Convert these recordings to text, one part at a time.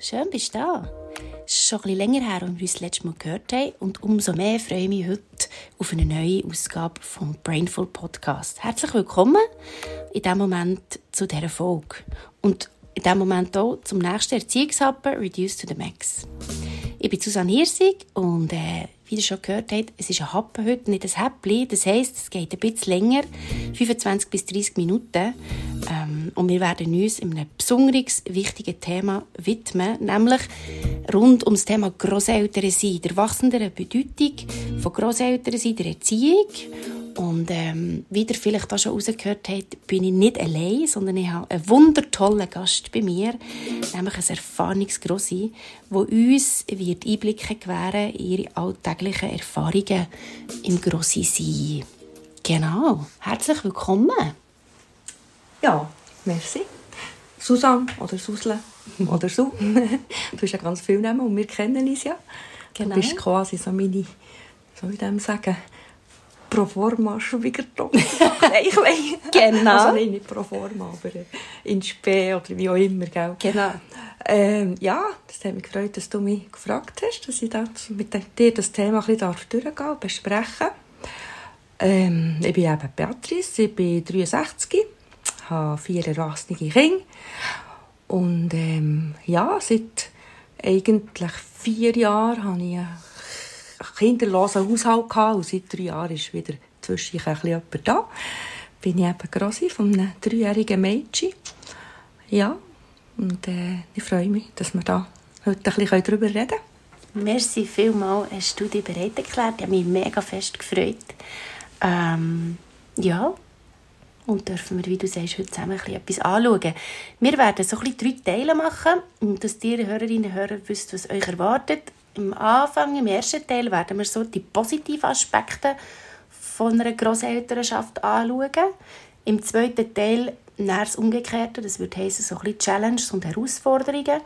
Schön bist du da. Es ist schon ein länger her, als wir uns das letzte Mal gehört haben und umso mehr freue ich mich heute auf eine neue Ausgabe vom Brainful Podcast. Herzlich willkommen in diesem Moment zu dieser Folge und in diesem Moment auch zum nächsten Erziehungshappen Reduce to the Max. Ich bin Susanne Hirsig und äh, wie ihr schon gehört habt, es ist ein Happen heute, nicht ein Häppchen. Das heisst, es geht ein bisschen länger, 25 bis 30 Minuten. Ähm, und wir werden uns einem besonders wichtigen Thema widmen, nämlich rund um das Thema Grosseltern sein, der wachsenden Bedeutung von Grosseltern sein, der Erziehung und ähm, wie ihr vielleicht auch schon rausgehört habt, bin ich nicht allein, sondern ich habe einen wundertollen Gast bei mir, nämlich ein Erfahrungsgrossi, der uns wird Einblicke gewähren in ihre alltäglichen Erfahrungen im Grossi sein. Genau. Herzlich willkommen. Ja, merci. Susanne oder Susle oder so. du hast ja ganz viele Namen und wir kennen uns ja. Genau. Du bist quasi so meine, soll ich dem sagen, pro forma Schwiegertochter. ich weiß. Genau. Also nein, nicht pro forma, aber in Spee oder wie auch immer. Gell? Genau. Ähm, ja, das hat mich gefreut, dass du mich gefragt hast, dass ich das mit dir das Thema ein bisschen durchgehen und besprechen ähm, Ich bin eben Beatrice, ich bin 63, habe vier erwachsene Kinder und ähm, ja, seit eigentlich vier Jahren habe ich kinderlosen Haushalt gehabt und seit drei Jahren ist wieder zwischen ein bisschen jemand da. Bin ich eben Grossi von einem dreijährigen Mädchen. Ja, und äh, ich freue mich, dass wir da heute ein bisschen darüber reden können. Merci vielmals, hast du dich bereit erklärt. Ich habe mich mega fest gefreut. Ähm, ja, und dürfen wir, wie du sagst, heute zusammen ein etwas anschauen. Wir werden so ein drei Teile machen, dass ihr Hörerinnen und Hörer wisst, was euch erwartet. Am Anfang, im ersten Teil, werden wir so die positiven Aspekte von einer Grosselternschaft anschauen. Im zweiten Teil näher das Umgekehrte, das würde heißen so ein bisschen Challenges und Herausforderungen.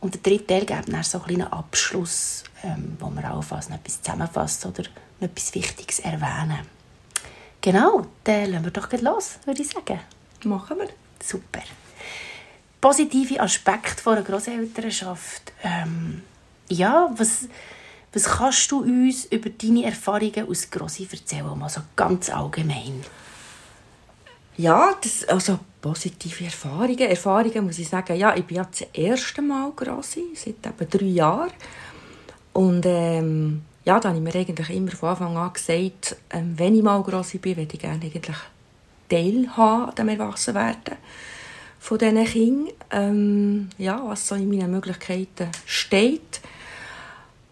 Und der dritte Teil gibt dann so ein einen Abschluss, ähm, wo wir allenfalls noch etwas zusammenfassen oder noch etwas Wichtiges erwähnen. Genau, dann lassen wir doch los, würde ich sagen. Machen wir. Super. Positive Aspekte einer Grosselternschaft. Ähm, ja, was, was kannst du uns über deine Erfahrungen aus Grossi erzählen, mal ganz allgemein? Ja, das, also positive Erfahrungen. Erfahrungen muss ich sagen, ja, ich bin ja das erste Mal Grossi, seit etwa drei Jahren. Und ähm, ja, da habe ich mir eigentlich immer von Anfang an gesagt, ähm, wenn ich mal Grossi bin, würde ich gerne eigentlich teilhaben an dem Erwachsenwerden von diesen Kindern. Ähm, ja, was so in meinen Möglichkeiten steht.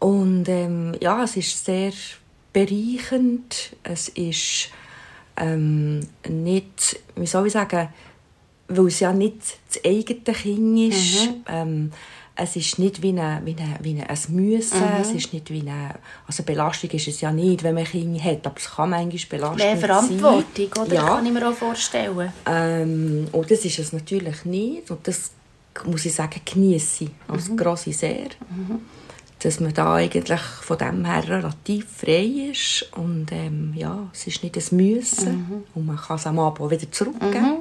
Und ähm, ja, es ist sehr bereichend. Es ist ähm, nicht, wie soll ich sagen, weil es ja nicht das eigene Kind ist. Mhm. Ähm, es ist nicht wie, eine, wie, eine, wie ein Müssen, mhm. es ist nicht wie eine, also Belastung ist es ja nicht, wenn man Kinder hat, aber es kann manchmal belastend Mehr Verantwortung, sein. oder? Ja. kann ich mir auch vorstellen. Ähm, und das ist es natürlich nicht und das muss ich sagen, genieße ich als mhm. grosse sehr. Mhm dass man da eigentlich von dem her relativ frei ist und ähm, ja, es ist nicht ein Müssen mhm. und man kann es am Abend wieder zurückgeben.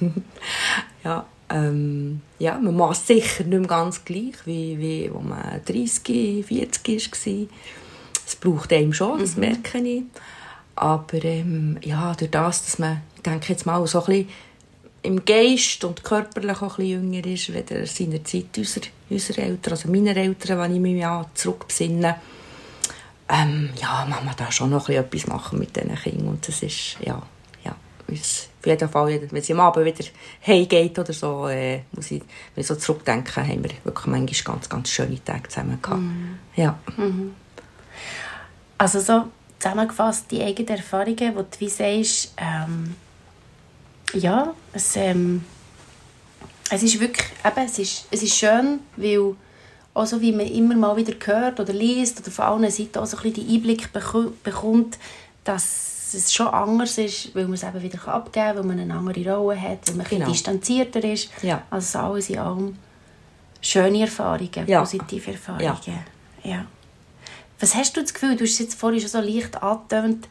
Mhm. ja, ähm, ja, man macht sicher nicht mehr ganz gleich, wie, wie als man 30, 40 war. Es braucht einem schon, das mhm. merke ich. Aber ähm, ja, durch das, dass man, ich denke jetzt mal, so ein bisschen im Geist und körperlich auch ein bisschen jünger ist, weder seiner Zeit unserer, unserer Eltern, also meiner Eltern, wenn ich mich an zurückbesinne, ähm, ja, man man da schon noch etwas machen mit diesen Kindern und das ist, ja, ja, auf jeden Fall, wenn sie am Abend wieder heimgeht oder so, äh, muss ich, wenn ich so zurückdenke, haben wir wirklich manchmal ganz, ganz schöne Tage zusammen gehabt. Mhm. Ja. Mhm. Also so zusammengefasst, die eigenen Erfahrungen, wo du wie sagst, ähm ja, es, ähm, es ist wirklich, eben, es ist, es ist schön, weil auch so wie man immer mal wieder hört oder liest oder von allen Seiten auch so ein bisschen die Einblick bekommt, dass es schon anders ist, weil man es eben wieder abgeben kann, weil man eine andere Rolle hat, weil man genau. distanzierter ist. Ja. Also alles in allem schöne Erfahrungen, ja. positive Erfahrungen. Ja. ja. Was hast du das Gefühl, du hast es jetzt vorhin schon so leicht angetönt,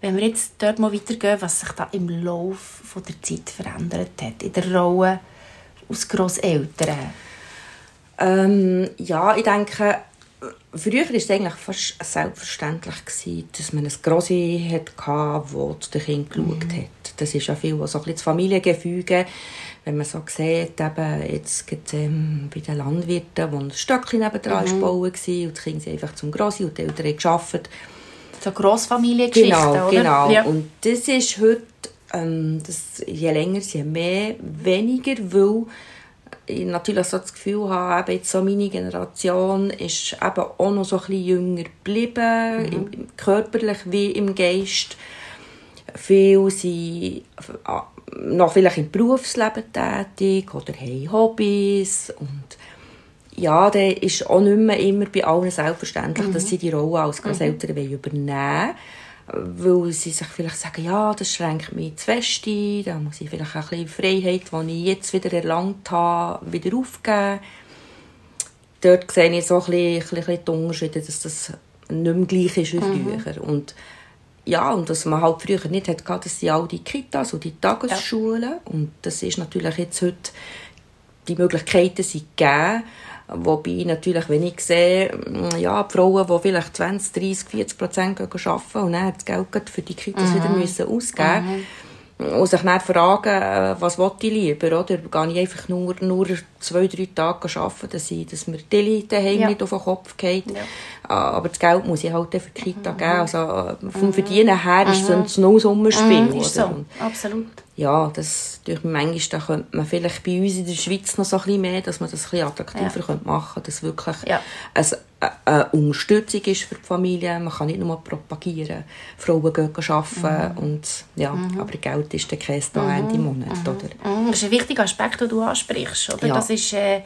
wenn wir jetzt dort mal weitergehen, was sich da im Laufe der Zeit verändert hat, in der Rolle als Grosseltern? Ähm, ja, ich denke, früher war es eigentlich fast selbstverständlich, gewesen, dass man ein Grossi hatte, das zu den Kindern mhm. geschaut hat. Das ist ja viel so ein bisschen das Familiengefüge, wenn man so sieht, eben jetzt gibt ähm, bei den Landwirten, wo ein Stöckchen nebendran mhm. war und die Kinder sind einfach zum Grossi und die Eltern haben gearbeitet. So Grossfamiliengeschichten, genau, oder? Genau, ja. Und das ist heute, ähm, das, je länger, je mehr, weniger, weil ich natürlich so das Gefühl habe, eben jetzt so meine Generation ist eben auch noch so ein bisschen jünger geblieben, mhm. im, körperlich wie im Geist. Viele sind äh, noch vielleicht im Berufsleben tätig oder haben Hobbys und ja, dann ist auch nicht mehr immer bei allen selbstverständlich, mhm. dass sie die Rolle als Großeltern mhm. übernehmen wollen weil sie sich vielleicht sagen, ja, das schränkt mich zu fest ein, da muss ich vielleicht auch ein bisschen Freiheit, die ich jetzt wieder erlangt habe, wieder aufgeben. Dort sehe ich so ein bisschen, ein bisschen die Unterschiede, dass das nicht mehr gleich ist wie mhm. früher. Und ja, und dass man halt früher nicht hatte, das sind all die Kitas und die Tagesschulen. Ja. Und das ist natürlich jetzt heute, die Möglichkeiten sind gegeben. Wobei natürlich, wenn ich sehe, mm, ja, die Frauen, die vielleicht 20, 30, 40 Prozent arbeiten und dann das Geld für die Kitas mhm. wieder müssen ausgeben müssen, mhm. und sich dann fragen, äh, was will ich lieber, oder? Gehe ich einfach nur, nur zwei, drei Tage arbeiten, dass, ich, dass mir die Leute daheim ja. nicht auf den Kopf geht. Ja. Ah, aber das Geld muss ich halt für die Kita mhm. geben. Also, äh, vom mhm. Verdienen her ist es mhm. ein Nullsummenspiel. Mhm, ist so, absolut ja, das durch manchmal da könnte man vielleicht bei uns in der Schweiz noch so ein bisschen mehr, dass man das ein bisschen attraktiver ja. machen könnte, dass wirklich ja. eine, eine Unterstützung ist für die Familie. Man kann nicht nur propagieren, Frauen gehen arbeiten mhm. und ja, mhm. aber Geld ist der Käse da mhm. Ende Monat, mhm. oder? Mhm. Das ist ein wichtiger Aspekt, den du ansprichst, oder? Ja. Das ist äh,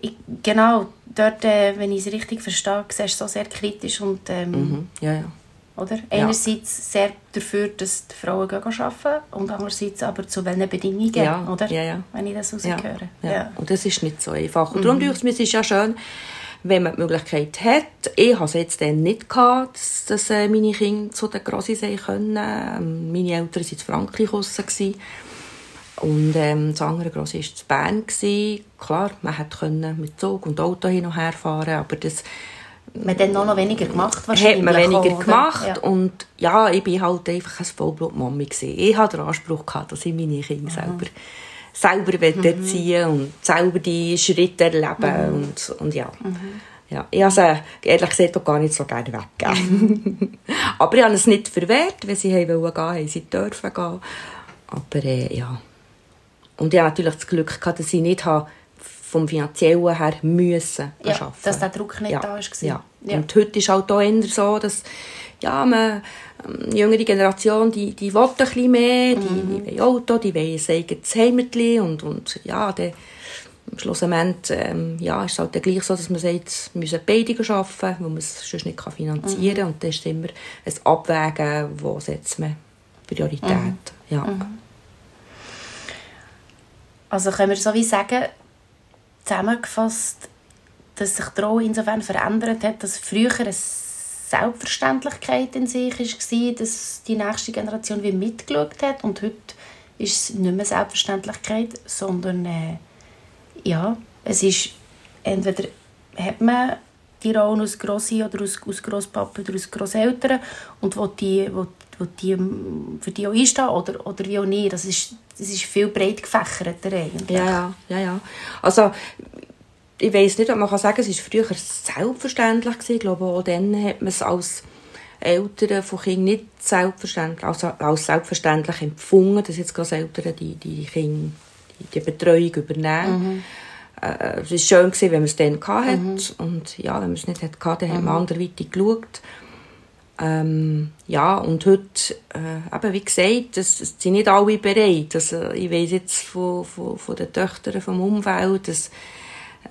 ich, genau dort, äh, wenn ich es richtig verstehe, siehst du so sehr kritisch und ähm, mhm. ja, ja oder? Einerseits sehr dafür, dass die Frauen arbeiten und andererseits aber zu welchen Bedingungen, ja, oder? Ja, ja. Wenn ich das rausgehöre. Ja, ja. Und das ist nicht so einfach. Und mhm. darum denke ich, es ja schön, wenn man die Möglichkeit hat. Ich hatte es jetzt dann nicht, gehabt, dass, dass äh, meine Kinder zu den Grossi können. Ähm, meine Eltern waren in Frankreich draussen. Und ähm, das andere Grosse war zu Bern. Klar, man konnte mit Zug und Auto hin und her fahren, aber das man dann noch, weniger gemacht wahrscheinlich. Hat man weniger auch, gemacht ja. und ja, ich bin halt einfach ein Vollblut-Mami Ich hatte den Anspruch, gehabt, dass ich meine Kinder mhm. selber, selber mhm. erziehen und selber die Schritte erleben mhm. und, und ja. Mhm. Ja, ich habe sie ehrlich gesagt auch gar nicht so gerne weggegeben. Aber ich habe es nicht verwehrt, wenn sie wollten gehen, haben sie dürfen gehen. Aber äh, ja. Und ich habe natürlich das Glück gehabt, dass ich nicht habe vom Finanziellen her müssen ja, arbeiten. dass der Druck nicht ja. da war. Ja. ja. Und heute ist halt auch eher so, dass ja, man, ähm, die jüngere Generation, die, die will ein bisschen mehr, die, mhm. die will Auto, die will ein eigenes Heimatli und, und ja, dann schlussendlich ähm, ja, ist es halt gleich so, dass man sagt, wir müssen beide arbeiten, weil man es sonst nicht finanzieren kann. Mhm. Und dann ist immer ein Abwägen, wo setzt man Priorität. Mhm. Ja. Mhm. Also können wir so wie sagen, zusammengefasst, dass sich die Rolle insofern verändert hat, dass früher eine Selbstverständlichkeit in sich war, dass die nächste Generation wie mitgeschaut hat und heute ist es nicht mehr Selbstverständlichkeit, sondern äh, ja, es ist entweder hat man die Rolle aus Grossi oder aus, aus Grosspapa oder aus Grosseltern und will die, will, will die für die auch einstehen oder, oder wie auch nicht. Das ist, das ist viel breit gefächerter eigentlich. Ja, ja, ja. Also ich weiß nicht, ob man kann sagen, es war früher selbstverständlich gewesen. Ich glaube, auch dann hat man es als Eltern von Kindern nicht selbstverständlich, also als selbstverständlich empfunden, dass jetzt Eltern die, die Kinder die Betreuung übernehmen. Mhm. Äh, es war schön, gewesen, wenn man es dann hatte. Mhm. Und ja, wenn man es nicht hatte, dann mhm. hat man anderweitig geschaut. Ähm, ja, und heute, äh, eben wie gesagt, das, das sind nicht alle bereit. Also, ich weiß jetzt von, von, von den Töchtern vom Umfeld, dass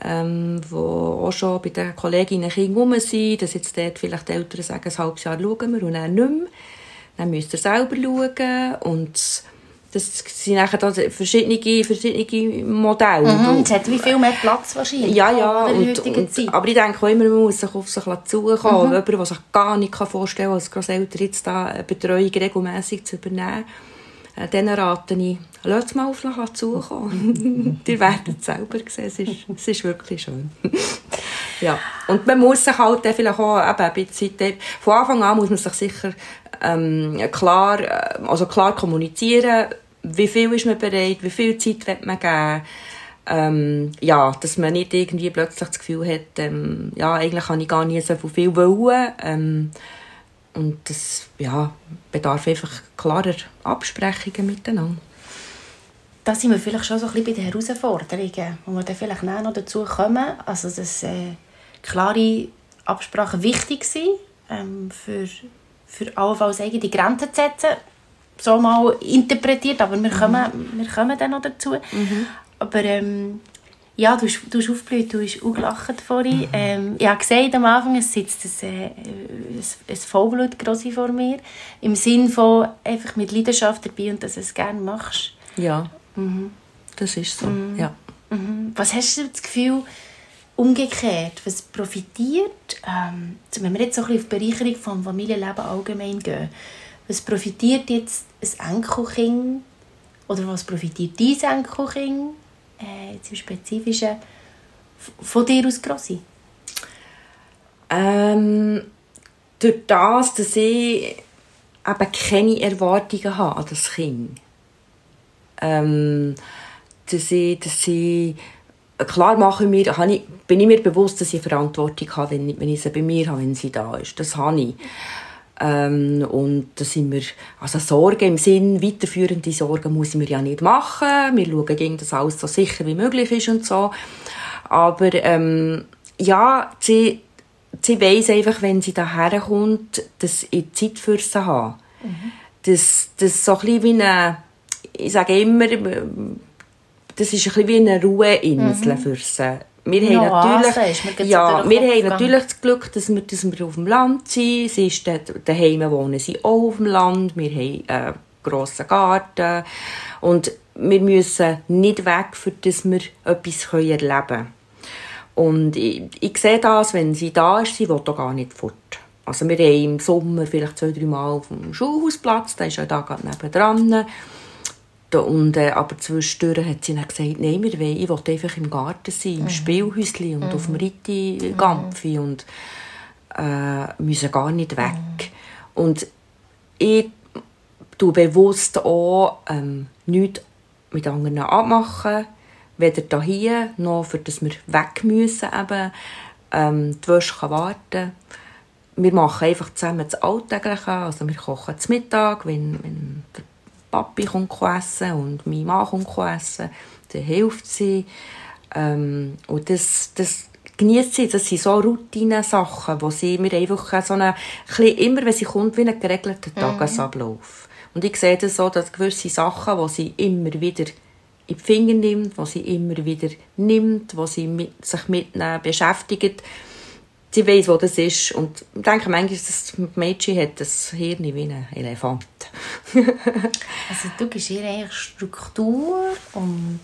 ähm, wo auch schon bei den Kolleginnen Kinder rum sind, dass jetzt dort vielleicht die Eltern sagen, ein halbes Jahr schauen wir und dann nicht mehr. Dann müsst ihr selber schauen und das sind nachher verschiedene, verschiedene Modelle. Mhm, es hat wie viel mehr Platz wahrscheinlich. Ja, ja. Und, und, aber ich denke auch immer, man muss sich auf sich zukommen. Mhm. Jemand, der sich gar nicht vorstellen kann, als Grosseltern jetzt da eine Betreuung regelmässig zu übernehmen. Äh, Dann rate ich, lasst mal auf mich zukommen. Ihr werdet es selber sehen, es ist, es ist wirklich schön. ja. Und man muss sich halt vielleicht auch eben ein bisschen, von Anfang an muss man sich sicher ähm, klar, äh, also klar kommunizieren, wie viel ist man bereit, wie viel Zeit wird man geben, ähm, ja, dass man nicht irgendwie plötzlich das Gefühl hat, ähm, ja, eigentlich kann ich gar nicht so viel wollen. Ähm, und das ja, bedarf einfach klarer Absprechungen miteinander. Da sind wir vielleicht schon so ein bisschen bei den Herausforderungen, wo wir dann vielleicht noch dazu kommen. Also, dass äh, klare Absprachen wichtig sind, ähm, für, für allenfalls eigene Grenzen zu setzen. So mal interpretiert, aber wir kommen, wir kommen dann noch dazu. Aber ähm, ja, du hast, du hast aufgeblüht, du hast auch gelacht vorhin. Ähm, ich habe gesagt am Anfang, es sitzt ein, äh, ein, Vollblutgrossi vor mir. Im Sinn von einfach mit Leidenschaft dabei und dass du es gerne machst. Ja, das ist so, ja. Mhm. Was hast du das Gefühl, umgekehrt, was profitiert, ähm, wenn wir jetzt so ein bisschen auf die Bereicherung vom Familienleben allgemein gehen, was profitiert jetzt ein Enkelkind oder was profitiert dein Enkelkind, äh, im Spezifischen, von dir aus Grossi? Ähm, durch das, dass ich eben keine Erwartungen habe an das Kind. Ähm, dass ich, dass ich klar mache ich mir, habe ich, bin ich mir bewusst, dass ich Verantwortung habe, wenn ich sie bei mir habe, wenn sie da ist. Das habe ich. Ähm, und da sind wir, also Sorgen im Sinn, weiterführende Sorgen muss ich mir ja nicht machen. Wir schauen gegen das alles so sicher wie möglich ist und so. Aber, ähm, ja, sie, sie weiss einfach, wenn sie daher kommt, dass ich Zeit für sie habe. Das, das so ein bisschen wie eine, ich sage immer, das ist ein bisschen wie eine Ruheinsel für sie. Wir haben natürlich, ja, wir haben natürlich das Glück, dass wir, dass wir auf dem Land sind. Sie ist dort, daheim wohnen sie auch auf dem Land. Wir haben einen grossen Garten. Und wir müssen nicht weg, für dass wir etwas erleben können. Und ich, ich sehe das, wenn sie da ist, sie will da gar nicht fort. Also wir haben im Sommer vielleicht zwei, drei Mal auf dem Schulhausplatz, der ist ja da gerade nebendran. Und, äh, aber zwischendurch hat sie dann gesagt, nein, wir wollen, ich will einfach im Garten sein, im Spielhäuschen und auf dem Ritti-Gampfi und äh, müssen gar nicht weg. Und ich tue bewusst auch ähm, nichts mit anderen abmachen, weder hier noch, für dass wir weg müssen. Eben. Ähm, die Wäsche kann warten. Wir machen einfach zusammen das Alltägliche. Also wir kochen zum Mittag, wenn, wenn der Papi kommt essen und mein Mann kommt essen, dann hilft sie. Ähm, und das, das genießt sie. Das sind so Routinen-Sachen, wo sie mir einfach so eine, immer wenn sie kommt, wie einen geregelten Tagesablauf. Und ich sehe das so, dass gewisse Sachen, die sie immer wieder in die Finger nimmt, die sie immer wieder nimmt, wo sie mit, sich mit ihnen beschäftigt, sie weiß, wo das ist. Und ich denke manchmal, dass das Mädchen hat das Hirn wie ein Elefant. Also du gibst ihr eigentlich Struktur und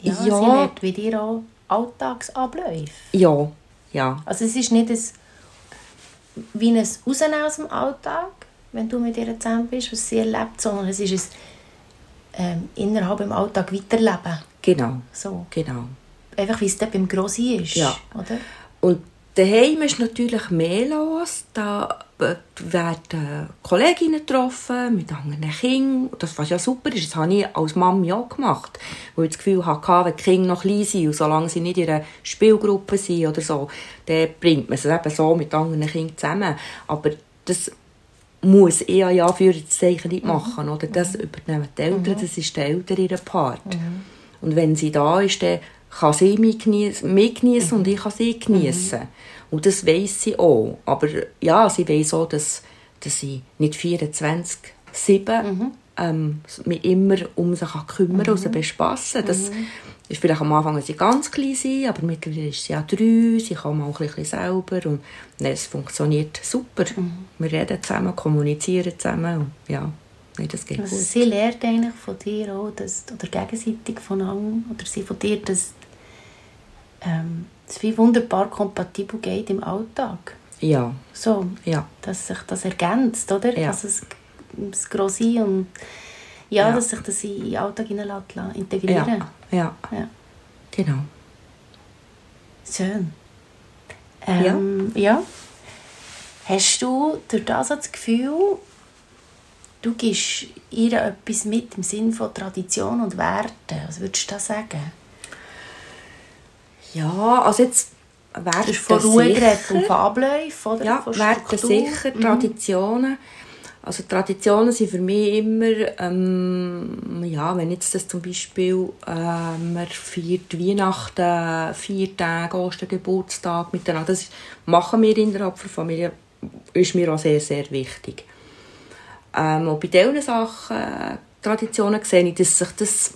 ja, Ja. sie lernt wie dir auch Alltagsabläufe. Ja, ja. Also es ist nicht ein, wie ein Rausnehmen aus dem Alltag, wenn du mit ihr zusammen bist, was sie erlebt, sondern es ist ein ähm, innerhalb im Alltag weiterleben. Genau, So. genau. Einfach wie es dort beim Grossi ist. Ja. Oder? Und daheim ist natürlich mehr los. Da werden Kolleginnen getroffen mit anderen Kindern. Das, was ja super ist, das habe ich als Mami auch gemacht. Weil ich das Gefühl hatte, wenn die Kinder noch klein sind und solange sie nicht in einer Spielgruppe sind oder so, dann bringt man es eben so mit anderen Kindern zusammen. Aber das muss ich ja, ja für das Zeichen nicht machen. Oder? Das übernehmen die Eltern, das ist der Eltern ihre Part. Und wenn sie da ist, dann kann sie mich geniessen, mich geniessen und ich kann sie geniessen. Und das weiss sie auch. Aber ja, sie weiss auch, dass, dass sie nicht 24, 7 ähm, mich immer um sie kann kümmern und sie bespassen Das ist vielleicht am Anfang, wenn sie ganz klein sind, aber mittlerweile ist sie ja drei, sie kann auch ein bisschen selber und nein, es funktioniert super. Wir reden zusammen, kommunizieren zusammen und ja, nein, das geht Also gut. sie lernt eigentlich von dir auch, dass, oder gegenseitig voneinander, oder sie von dir, dass ähm, es wie wunderbar kompatibel geht im Alltag. Ja, So, ja. dass sich das ergänzt, oder? Ja. Also das, das Grossi und Ja, Ja. dass sich das in den Alltag integrieren. Ja, ja, Ja. genau. Schön. Ähm, ja. Hast du durch das das Gefühl, du gibst ihr etwas mit im Sinne von Tradition und Werte? Was würdest du da sagen? Ja, also jetzt Werte hast von Ruhe sicher. und von Abläufen, oder? Ja, Werte sicher, Traditionen. Also Traditionen sind für mich immer, ähm, ja, wenn jetzt das zum Beispiel, äh, man feiert Weihnachten, vier Tage, Ostergeburtstag miteinander, das machen wir innerhalb der Familie, ist mir auch sehr, sehr wichtig. Ähm, und bei diesen Sachen, äh, Traditionen sehe ich, dass sich das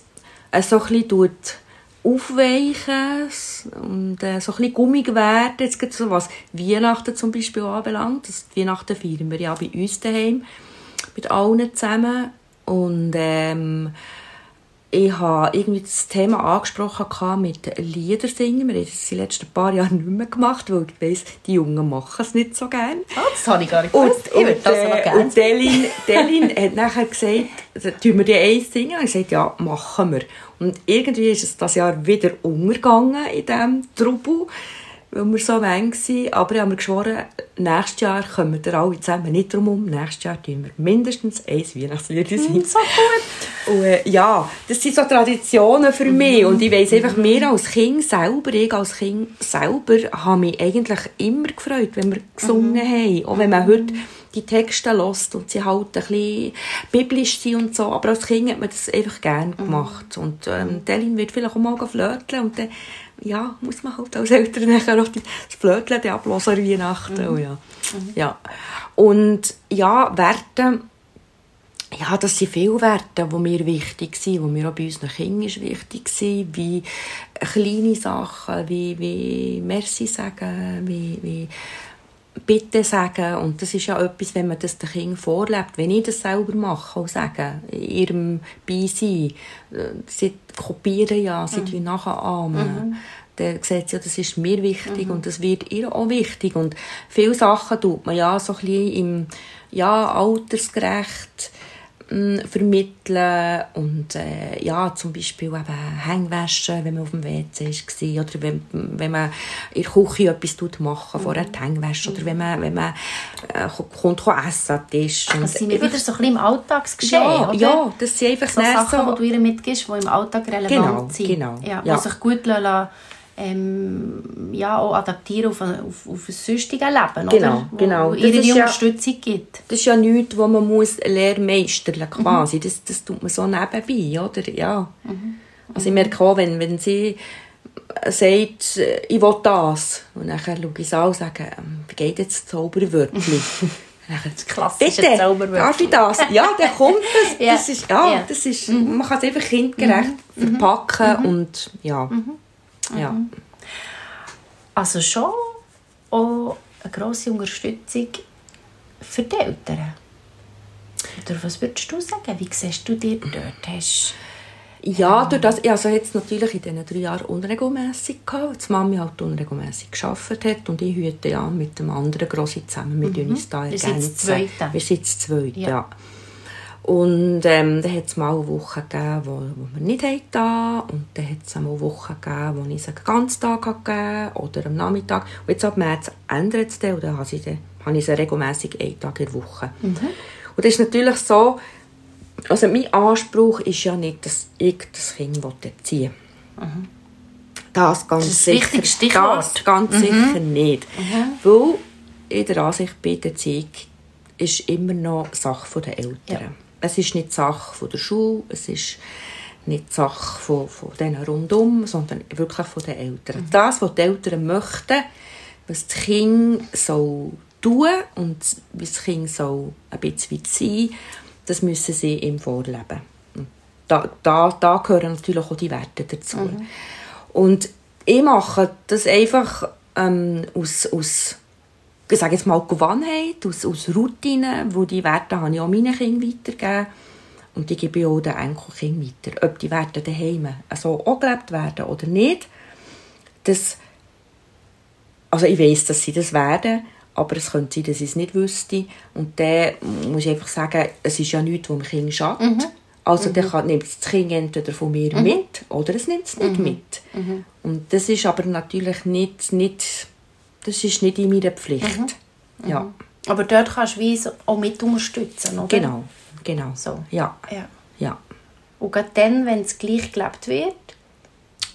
äh, so ein bisschen tut aufweichen und äh, so ein bisschen gummig werden. Jetzt gibt so was Weihnachten zum Beispiel anbelangt. Das Weihnachten feiern wir ja bei uns daheim mit allen zusammen. Und ähm, ich habe irgendwie das Thema angesprochen mit Lieder singen. Wir haben das in den letzten paar Jahren nicht mehr gemacht, weil ich weiss, die Jungen machen es nicht so gerne. Ah, das habe ich gar nicht Und, gewusst. Ich würde und, das noch äh, gerne. und Delin, Delin hat nachher gesagt, also, tun wir die eins singen? Und ich gesagt, ja, machen wir. Und irgendwie ist es das Jahr wieder umgegangen in diesem Trubel, weil wir so eng waren. Aber ich habe mir geschworen, nächstes Jahr kommen wir alle zusammen nicht drum um. Nächstes Jahr tun wir mindestens ein Weihnachtslied singen. so gut. Und, äh, ja, das sind so Traditionen für mich. Und ich weiss einfach, wir als Kind selber, ich als Kind selber, habe mich eigentlich immer gefreut, wenn wir gesungen haben. Auch wenn man heute die Texte hört und sie halt ein bisschen biblisch sind und so. Aber als Kind hat man das einfach gerne gemacht. Und ähm, Delin wird vielleicht auch mal flirten und dann ja, muss man halt als Eltern nachher auch das dann abhören an Weihnachten. Oh, ja. ja. Und ja, Werte, ja, das sind viele Werte, die mir wichtig sind, die mir auch bei unseren Kindern ist wichtig sind, wie kleine Sachen, wie, wie Merci sagen, wie, wie Bitte sagen. Und das ist ja etwas, wenn man das den Kindern vorlebt. Wenn ich das selber mache, auch sagen, in ihrem Beisein, sie kopieren ja, sie mhm. nachahmen. Dann sieht sie ja, das ist mir wichtig und das wird ihr auch wichtig. Und viele Sachen tut man ja so ein bisschen im, ja, altersgerecht vermitteln und äh, ja, zum Beispiel eben Hängwäsche, wenn man auf dem WC war oder wenn, wenn man in der Küche etwas tut machen, vorher die Hängwäsche oder wenn man, wenn man äh, kommt, kommt essen an den Tisch. Das sind wieder so ein bisschen im Alltagsgeschehen, ja, oder? ja, das sind einfach so Sachen, so, die du ihr mitgibst, die im Alltag relevant Genau, sind. genau, Ja, ja. Sich gut lassen, ähm, ja, auch adaptieren auf, ein- auf, auf ein sonstiges Leben, Genau, oder? Wo, genau. Wo Das die ja- Unterstützung gibt. Das ist ja nichts, wo man muss lehrmeistern quasi. Das, das tut man so nebenbei, oder? Ja. Also ich merke auch, wenn, wenn sie sagt, äh, ich will das, und dann schaue ich sie an und sage, ähm, wie geht jetzt das Zauberwörtchen? das klassische Bitte, darf ich das? Ja, dann kommt es. Ja, Das ist, ja, ja. das ist, man kann es einfach kindgerecht verpacken und ja. Ja. Also schon auch eine grosse Unterstützung für die Eltern. Oder was würdest du sagen? Wie siehst du dir dort? Hast Ja, durch das, ich also jetzt natürlich in diesen drei Jahren unregelmässig gehabt, weil die Mami halt unregelmässig gearbeitet hat und ich hüte ja mit dem anderen Grossi zusammen, wir mhm. uns da Wir sind ergänzen. Zweite. Wir sind Zweite, Ja. ja. Und ähm, dann hat es mal eine Woche gegeben, wo, wo wir nicht haben da und dann hat es mal Wochen gegeben, wo ich sie den ganzen Tag gegeben oder am Nachmittag. Und jetzt ab März ändert es dann und dann habe ich, sie- habe ich sie regelmässig einen Tag in der Woche. Und das ist natürlich so, also mein Anspruch ist ja nicht, dass ich das Kind erziehen will. Das ganz Das sicher, wichtiges Stichwort. das ganz sicher nicht. Weil in der Ansicht bin, die Erziehung ist immer noch Sache der Eltern. Ja. Es ist nicht Sache von der Schule, es ist nicht Sache von, von denen rundum, sondern wirklich von den Eltern. Das, was die Eltern möchten, was das Kind soll tun und wie das Kind soll ein bisschen sein, das müssen sie ihm vorleben. Da, da, da gehören natürlich auch die Werte dazu. Und ich mache das einfach ähm, aus, aus ich sage jetzt mal Gewohnheit, aus, aus Routine, wo die Werte habe ich auch meinen Kindern weitergegeben. Und die gebe ich auch den Enkelkindern weiter. Ob die Werte daheim so auch gelebt werden oder nicht, das, also ich weiß, dass sie das werden, aber es könnte sein, dass ich es nicht wüsste. Und dann muss ich einfach sagen, es ist ja nichts, was dem Kind schadet, Also dann kann, nimmt das Kind entweder von mir mit oder es nimmt es nicht mit. Und das ist aber natürlich nicht, nicht, das ist nicht in meiner Pflicht. Ja, Aber dort kannst du wie auch mit unterstützen, oder? genau, genau. So. Ja, Ja. ja. Und gerade dann, wenn es gleich gelebt wird,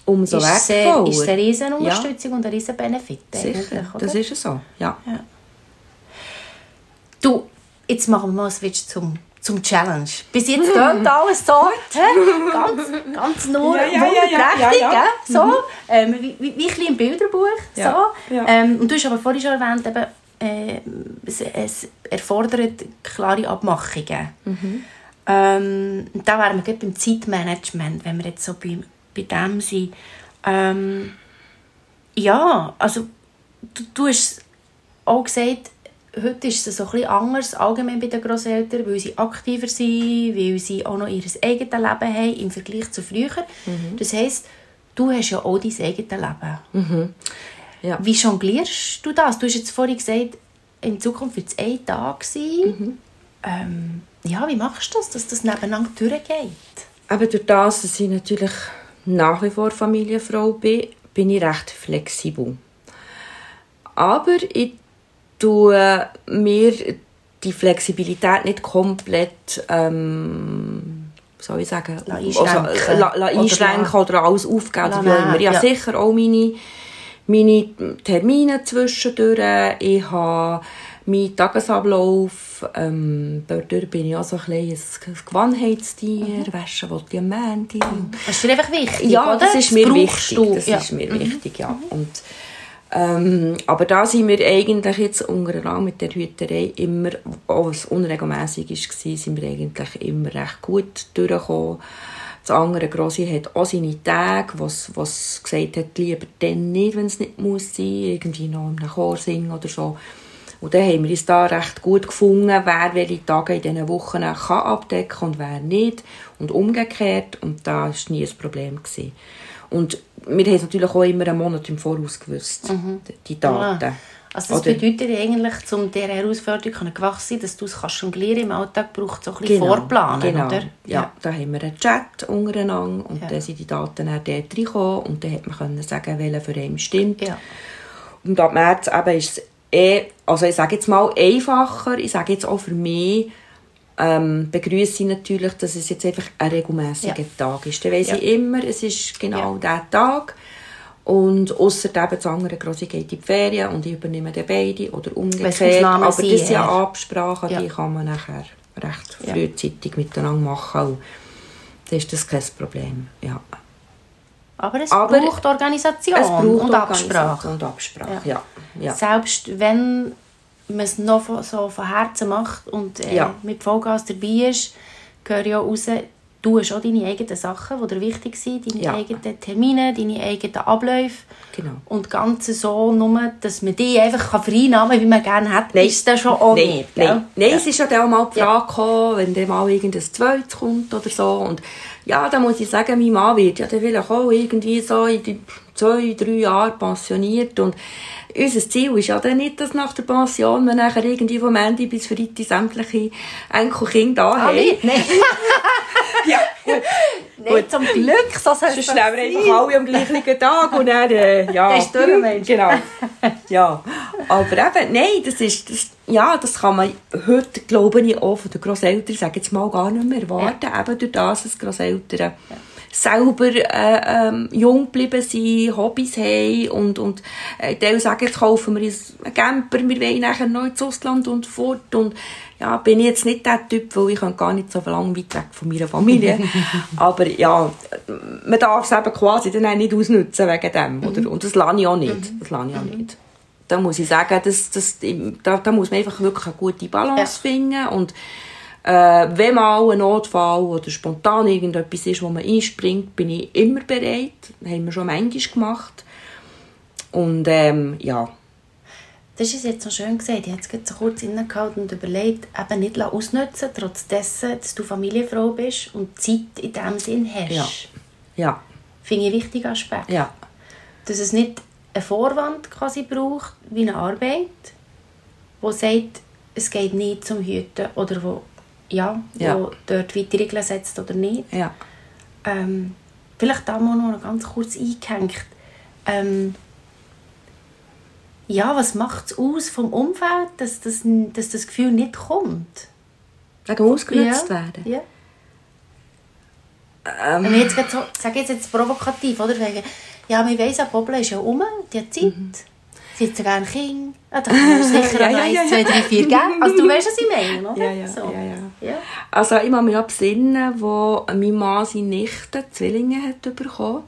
Umso ist es, wertvoller. ist es eine riesen Unterstützung und ein riesen Benefit. Sicher, oder? das ist so, ja. Du, jetzt machen wir mal einen Switch zum, zum Challenge. Bis jetzt klingt alles so ganz, ganz nur Ja, ja, wunderprächtig, ja, ja? So, ähm, wie, wie, wie ein bisschen im Bilderbuch. So. Ähm, und du hast aber vorhin schon erwähnt, eben, äh, es, es erfordert klare Abmachungen. Mhm. Ähm, da wären wir gerade beim Zeitmanagement, wenn wir jetzt so bei, bei dem sind. Ähm, ja, also du, du hast auch gesagt, heute ist es so ein bisschen anders, allgemein bei den Grosseltern, weil sie aktiver sind, weil sie auch noch ihr eigenes Leben haben im Vergleich zu früher. Das heisst, du hast ja auch dein eigenes Leben. Ja. Wie jonglierst du das? Du hast jetzt vorhin gesagt, in Zukunft wird es ein Tag sein. Ähm, ja, wie machst du das, dass das nebeneinander durchgeht? Aber durch das, dass ich natürlich nach wie vor Familienfrau bin, bin ich recht flexibel. Aber ich tue mir die Flexibilität nicht komplett, ähm, soll ich sagen, La einschränken. Also, la, la Oder einschränken oder alles aufgeben. oder wie auch nehmen, immer. Ich habe ja. sicher auch meine, meine Termine zwischendurch. Ich habe meinen Tagesablauf. Ähm, dort bin ich auch so ein, bisschen ein Gewohnheitstier. Mhm. Waschen will ich am Montag. Das ist dir einfach wichtig, Ja, oder? das ist mir brauchst wichtig. du. Das ja. ist mir wichtig, ja. Und, ähm, aber da sind wir eigentlich jetzt untereinander mit der Hüterei immer, auch was unregelmässig war, sind wir eigentlich immer recht gut durchgekommen. Das andere Grossi hat auch seine Tage, was, was gesagt hat, lieber dann nicht, wenn es nicht muss sein, irgendwie noch einem Chor singen oder so. Und dann haben wir uns da recht gut gefunden, wer welche Tage in diesen Wochen kann abdecken und wer nicht. Und umgekehrt. Und da war nie ein Problem. Gewesen. Und wir haben es natürlich auch immer einen Monat im Voraus gewusst, die Daten. Ah. Also das Oder- bedeutet eigentlich, um dieser Herausforderung gewachsen sein, dass du es kannst jonglieren im Alltag braucht so ein bisschen Genau, Vorplanen, genau. oder? Ja, da haben wir einen Chat untereinander und Ja. dann sind die Daten dann dort reingekommen und dann hat man können sagen, welcher für einen stimmt. Ja. Und ab März eben ist es eh, also ich sage jetzt mal einfacher, ich sage jetzt auch für mich, ähm, begrüße ich natürlich, dass es jetzt einfach ein regelmäßiger Ja. Tag ist. Dann weiss Ja. ich immer, es ist genau der Tag. Und eben das andere Grossi geht in die Ferien und ich übernehme dann beide oder umgekehrt. Aber das sind ja ja. Absprachen, Ja. die kann man nachher recht Ja. frühzeitig miteinander machen. Und dann ist das kein Problem. Ja. Aber es Aber braucht Organisation Es braucht und Organisation Absprache. Und Absprache, ja. ja. Selbst wenn man es noch so von Herzen macht und äh, Ja. mit Vollgas dabei ist, gehöre ja raus, du hast auch deine eigenen Sachen, die dir wichtig sind, deine Ja. eigenen Termine, deine eigenen Abläufe. Genau. Und das Ganze so nur, dass man die einfach kann vereinnahmen kann, wie man gerne hat, Nein. ist das schon auch nein, nicht. gell? Nein, nein es ist ja dann mal die Ja. Frage gekommen, wenn dann mal irgendein Zweites kommt oder so. Und ja, da muss ich sagen, mein Mann wird ja dann vielleicht auch irgendwie so in zwei, drei Jahren pensioniert. Und unser Ziel ist ja dann nicht, dass nach der Pension wir nachher irgendwie vom Ende bis Freitag sämtliche Enkelkinder da Ah, haben. nicht? Nein. Ja, gut. Nein, zum Glück, so soll es Sonst nehmen wir einfach alle am gleichen Tag und dann, äh, ja. Das ist durch, Mensch. Genau. Ja. Aber eben, nein, das ist, das, ja, das kann man heute, glaube ich, auch von den Grosseltern, sage jetzt mal, gar nicht mehr erwarten. Eben durch das, dass Grosseltern selber äh, ähm, jung geblieben sind, Hobbys haben und, und äh, die sagen, jetzt kaufen wir uns einen Camper, wir wollen nachher noch ins Ausland und fort und ja, bin ich jetzt nicht der Typ, weil ich gar nicht so lange weit weg von meiner Familie. Aber ja, man darf es eben quasi dann auch nicht ausnutzen wegen dem. Oder? Und das lasse ich auch nicht. Das lasse ich auch nicht. Da muss ich sagen, das, das, da, da muss man einfach wirklich eine gute Balance Ja. finden. Und äh, wenn mal ein Notfall oder spontan irgendetwas ist, wo man einspringt, bin ich immer bereit. Das haben wir schon manchmal gemacht. Und ähm, ja, Das ist jetzt so schön gesagt. Ich habe gerade so kurz innegehalten und überlegt, eben nicht ausnutzen trotz dessen, dass du Familienfrau bist und Zeit in diesem Sinn hast. Ja. ja, Finde ich einen wichtigen Aspekt. ja, Dass es nicht einen Vorwand quasi braucht, wie eine Arbeit, wo sagt, es geht nicht zum Hüten oder wo ja, Ja. wo dort weite Regeln setzt oder nicht. Ja. Ähm, vielleicht da mal noch ganz kurz eingehängt. Ähm, ja, was macht es aus vom Umfeld, dass das, dass das Gefühl nicht kommt? Wegen ausgenutzt ja. werden. Ja. Ähm, Wenn ich jetzt so, sage jetzt, jetzt provokativ, oder? Wegen, ja, wir weiss ja, Bobble ist ja um, die hat Zeit. Sie hat sogar ein Kind. Ah, da kann man sicher Ja, noch ja, eins, ja, zwei, ja. drei, vier geben. Also du weißt, was ich meine, oder? Ja, ja, so. ja, ja. ja. Also ich kann mich auch besinnen, wo mein Mann seine Nichte Zwillinge hat bekommen.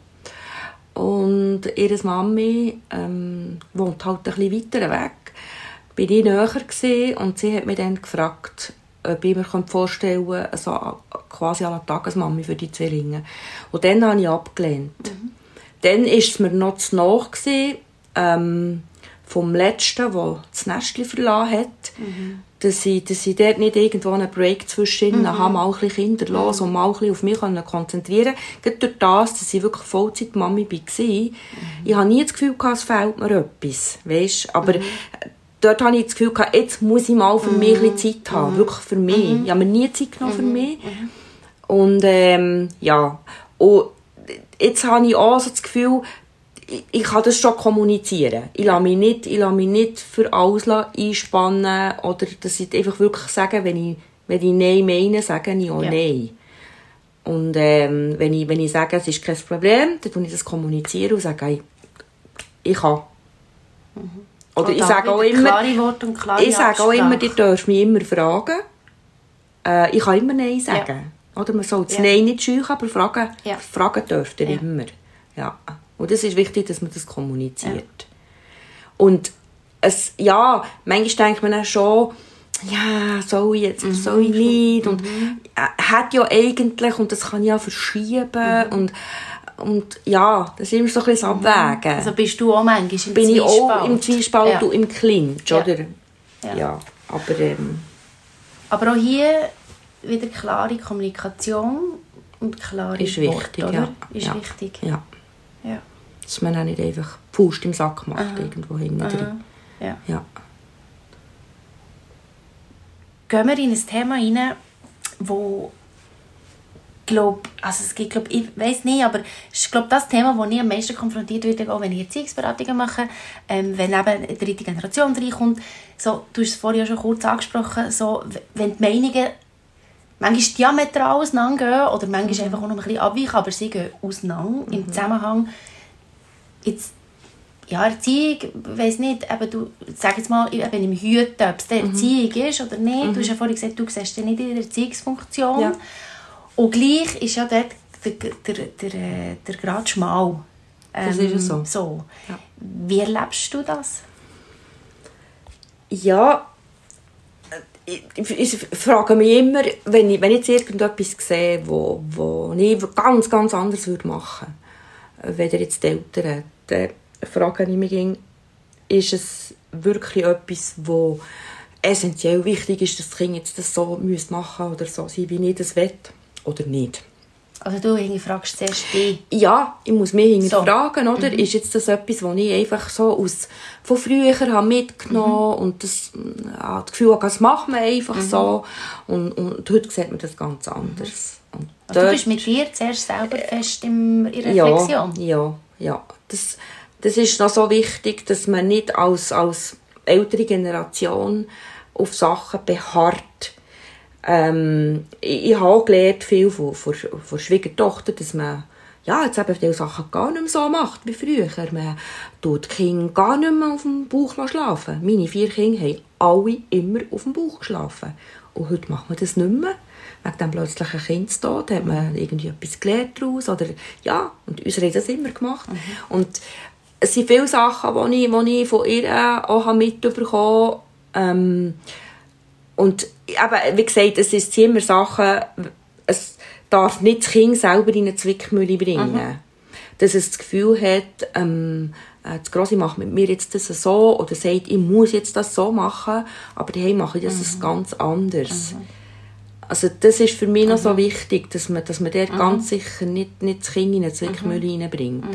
Und ihre Mami ähm, wohnt halt ein bisschen weiter weg. Bin ich näher gewesen und sie hat mich dann gefragt, ob ich mir vorstellen könnte, so quasi eine Tagesmami für die Zwillinge. Und dann habe ich abgelehnt. Dann war es mir noch zu gewesen, ähm, vom Letzten, der das Nestchen verlassen hat, dass, ich, dass ich dort nicht irgendwo einen Break zwischen mhm. habe, mal ein bisschen Kinder los und mal ein bisschen auf mich konzentrieren konnte. Durch das, dass ich wirklich Vollzeit-Mami war. Ich habe nie das Gefühl, es fehlt mir etwas. Weißt? Aber dort habe ich das Gefühl, jetzt muss ich mal für mich ein bisschen Zeit haben. Wirklich für mich. Ich habe mir nie Zeit genommen für mich. Und ähm, ja, und jetzt habe ich auch so das Gefühl, ich, ich kann das schon kommunizieren. Ich lasse mich nicht, ich lasse mich nicht für alles einspannen oder dass ich einfach wirklich sage, wenn ich, wenn ich Nein meine, sage ich auch Ja. Nein. Und ähm, wenn, ich, wenn ich sage, es ist kein Problem, dann tue ich das kommunizieren und sage, ich, ich kann. Oder ich sage auch immer, ich sage auch immer, du darfst mich immer fragen. Äh, ich kann immer Nein sagen. Oder man soll das Ja. Nein nicht scheuchen, aber fragen, Ja. fragen dürft ihr Ja. immer. Ja. Und es ist wichtig, dass man das kommuniziert. Und es, ja, manchmal denkt man dann schon, ja, soll ich jetzt oder soll ich nicht? Und äh, hat ja eigentlich, und das kann ich ja verschieben. Und, und ja, das ist immer so ein bisschen das Abwägen. Also bist du auch manchmal im Bin ich auch Zwiespalt? im Zwiespalt Ja. und im Clinch, Ja. oder? Ja. Ja. aber ähm, Aber auch hier wieder klare Kommunikation und klare ist Worte, wichtig, oder? ja. Ist ja. wichtig. Ja. Ja. Dass man auch nicht einfach Pust im Sack macht, irgendwo hinten drin. ja. Ja. Gehen wir in ein Thema rein, wo glaub, also es gibt, glaub, ich weiß nicht, aber es ist glaub, das Thema, wo ich am meisten konfrontiert werde, auch wenn ich Erziehungsberatungen mache, ähm, wenn eben eine dritte Generation reinkommt. So, du hast es vorhin schon kurz angesprochen, so, wenn die Meinungen manchmal diametral auseinandergehen oder manchmal einfach auch noch ein bisschen abweichen, aber sie gehen auseinander im Zusammenhang. Jetzt, ja, Erziehung, weiß nicht, eben du, sag jetzt mal, eben im Hüten, ob es der Erziehung ist oder nicht. Du hast ja vorhin gesagt, du siehst dich nicht in der Erziehungsfunktion. Ja. Und gleich ist ja dort der, der, der, äh, der Grad schmal. Das ist ja so. so. Ja. Wie erlebst du das? Ja, ich, frage mich immer, wenn ich, wenn ich jetzt irgendetwas sehe, wo, wo ich ganz, ganz anders würde machen würde, weder jetzt die Eltern, dann frage ich mich, immer, ist es wirklich etwas, wo essentiell wichtig ist, dass das Kind jetzt das so machen oder so sein, wie ich das will, oder nicht. Also du irgendwie fragst zuerst dich. Ja, ich muss mich hinterfragen, So. oder? Ist jetzt das etwas, was ich einfach so aus, von früher habe mitgenommen und das, ja, das Gefühl habe, das macht man einfach so. Und, und heute sieht man das ganz anders. Und Also du dort- bist mit dir zuerst selber fest im, in Reflexion. ja, ja, ja. Das, das ist noch so wichtig, dass man nicht als, als ältere Generation auf Sachen beharrt. Ähm, ich, ich habe auch gelernt, viel von, von, von Schwiegertochter, dass man ja, jetzt eben viele Sachen gar nicht mehr so macht wie früher. Man tut die Kinder gar nicht mehr auf dem Bauch schlafen. Meine vier Kinder haben alle immer auf dem Bauch geschlafen. Und heute macht man das nicht mehr. Wegen dem plötzlichen Kindstod hat man irgendwie etwas gelernt daraus. Oder, ja, und uns haben das immer gemacht. Und es sind viele Sachen, die ich, die ich von ihr auch mitbekommen habe. Ähm, und eben, wie gesagt, es ist immer Sachen, es darf nicht das Kind selber in eine Zwickmühle bringen. Dass es das Gefühl hat, ähm, äh, das Grossi macht mit mir jetzt das so oder sagt, ich muss jetzt das so machen, aber die mache ich das ganz anders. Also das ist für mich noch so wichtig, dass man, dass man dort ganz sicher nicht, nicht das Kind in eine Zwickmühle reinbringt.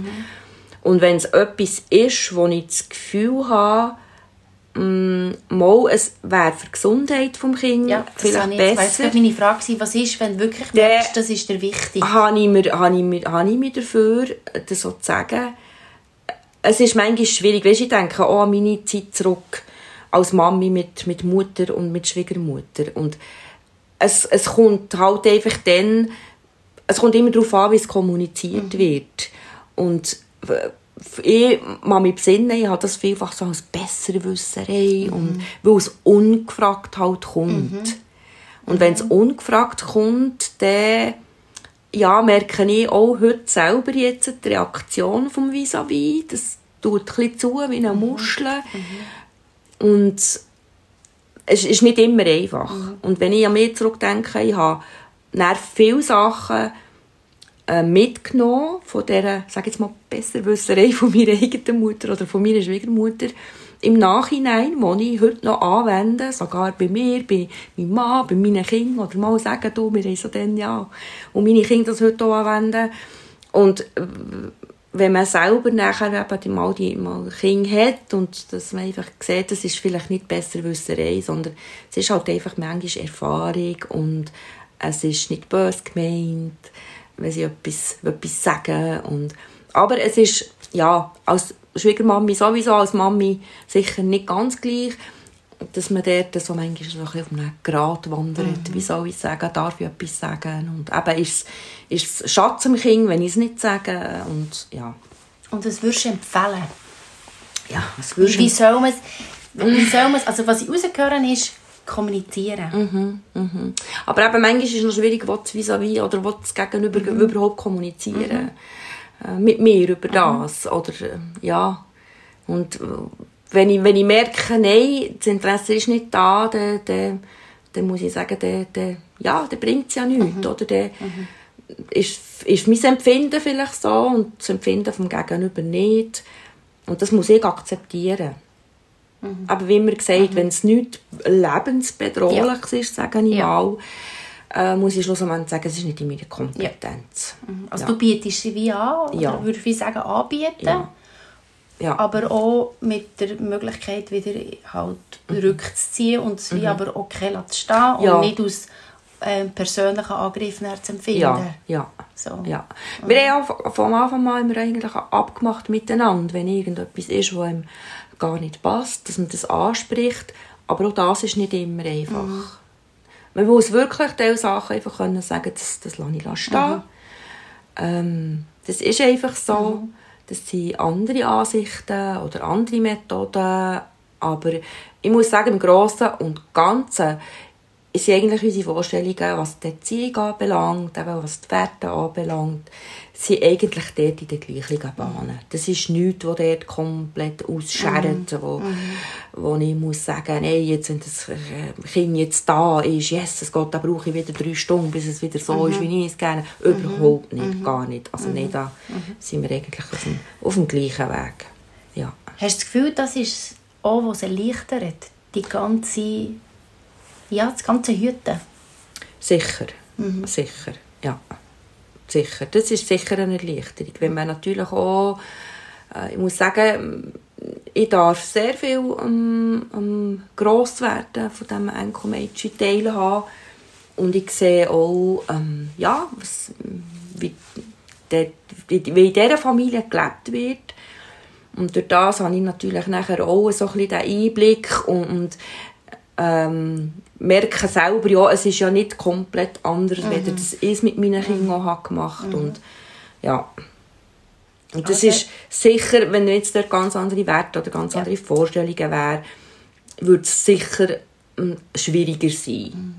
Und wenn es etwas ist, wo ich das Gefühl habe, mm, mal, es wäre für die Gesundheit des Kindes Ja, das vielleicht jetzt- besser. jetzt meine Frage war, was ist, wenn du wirklich Der- merkst, das ist der wichtig. habe ich, mir, habe, ich mir, habe ich mich dafür, das so zu sagen. Es ist manchmal schwierig. Weißt, ich denke auch an meine Zeit zurück als Mami mit, mit Mutter und mit Schwiegermutter. Und es, es kommt halt einfach dann, es kommt immer darauf an, wie es kommuniziert wird. Und ich kann mich besinnen, ich habe das vielfach so als Besserwisserei und weil es ungefragt halt kommt. Und wenn es ungefragt kommt, dann ja, merke ich auch heute selber jetzt die Reaktion vom Vis-à-vis. Das tut ein zu wie eine Muschel. Und es ist nicht immer einfach. Und wenn ich an mich zurückdenke, ich habe viele Sachen äh, mitgenommen von dieser, sag jetzt mal, Besserwisserei von meiner eigenen Mutter oder von meiner Schwiegermutter im Nachhinein, die ich heute noch anwende, sogar bei mir, bei meinem Mann, bei meinen Kindern, oder mal sagen, du, wir haben so dann, ja, und meine Kinder das heute auch anwenden. Und äh, wenn man selber nachher eben mal die mal Kinder hat und dass man einfach sieht, das ist vielleicht nicht Besserwisserei, sondern es ist halt einfach manchmal Erfahrung und es ist nicht böse gemeint, wenn sie etwas, etwas sagen. Und, aber es ist, ja, als Schwiegermami sowieso, als Mami sicher nicht ganz gleich, dass man dort so manchmal so ein bisschen auf einem Grat wandert. Wie soll ich sagen, darf ich etwas sagen? Und eben ist es, ist es Schatz am Kind, wenn ich es nicht sage. Und ja, Und was würdest du empfehlen? ja was würdest man es, wie soll man es, also was ich rausgehöre ist, kommunizieren. Mhm. Aber eben, manchmal ist es noch schwierig, was vis-à-vis oder was Gegenüber überhaupt kommunizieren. Äh, mit mir über das. Oder, äh, ja. Und äh, wenn ich, wenn ich merke, nein, das Interesse ist nicht da, dann, dann, dann muss ich sagen, dann, dann, ja, dann bringt es ja nichts. Oder dann ist, ist mein Empfinden vielleicht so und das Empfinden vom Gegenüber nicht. Und das muss ich akzeptieren. Aber wie immer gesagt, wenn es nicht lebensbedrohliches ist, sage ich Ja. mal, äh, muss ich schlussendlich sagen, es ist nicht in meiner Kompetenz. Also Ja. du bietest sie wie an, oder Ja. würde ich sagen, anbieten, Ja. Ja. aber auch mit der Möglichkeit, wieder halt rückzuziehen und es wie aber okay zu stehen und Mhm. Ja. nicht aus ähm, persönlichen Angriffen zu empfinden. ja, ja. So. Ja. Wir haben auch vom Anfang an immer eigentlich abgemacht miteinander, wenn irgendetwas ist, was ihm gar nicht passt, dass man das anspricht. Aber auch das ist nicht immer einfach. Man muss wirklich diese Sachen einfach können sagen, das, das lasse ich stehen. Ähm, das ist einfach so. Das sind andere Ansichten oder andere Methoden. Aber ich muss sagen, im Großen und Ganzen sind eigentlich unsere Vorstellungen, was die Erziehung anbelangt, eben was die Werte anbelangt, sind eigentlich dort in den gleichen Bahnen. Das ist nichts, das dort komplett ausschert, wo, wo ich muss sagen, hey, jetzt, wenn das äh, Kind jetzt da ist, Jesus Gott, dann brauche ich wieder drei Stunden, bis es wieder so ist, wie ich es gerne. Überhaupt nicht, gar nicht. Also nicht da sind wir eigentlich auf dem, auf dem gleichen Weg. Ja. Hast du das Gefühl, das ist auch, was erleichtert, die ganze, ja, das ganze Hüten? Sicher, sicher, ja. Sicher, das ist sicher eine Erleichterung. Wenn man natürlich auch, äh, ich muss sagen, ich darf sehr viel am, am Grosswerden von diesem Enkelmädchen teilhaben und ich sehe auch, ähm, ja, was, wie, der, wie in dieser Familie gelebt wird. Und durch das habe ich natürlich nachher auch so ein bisschen den Einblick und, und ähm, merke selber, ja, es ist ja nicht komplett anders, mhm. weder das ich mit meinen Kindern auch habe gemacht und ja. Und das Okay. ist sicher, wenn jetzt dort ganz andere Werte oder ganz Ja. andere Vorstellungen wären, würde es sicher ähm, schwieriger sein.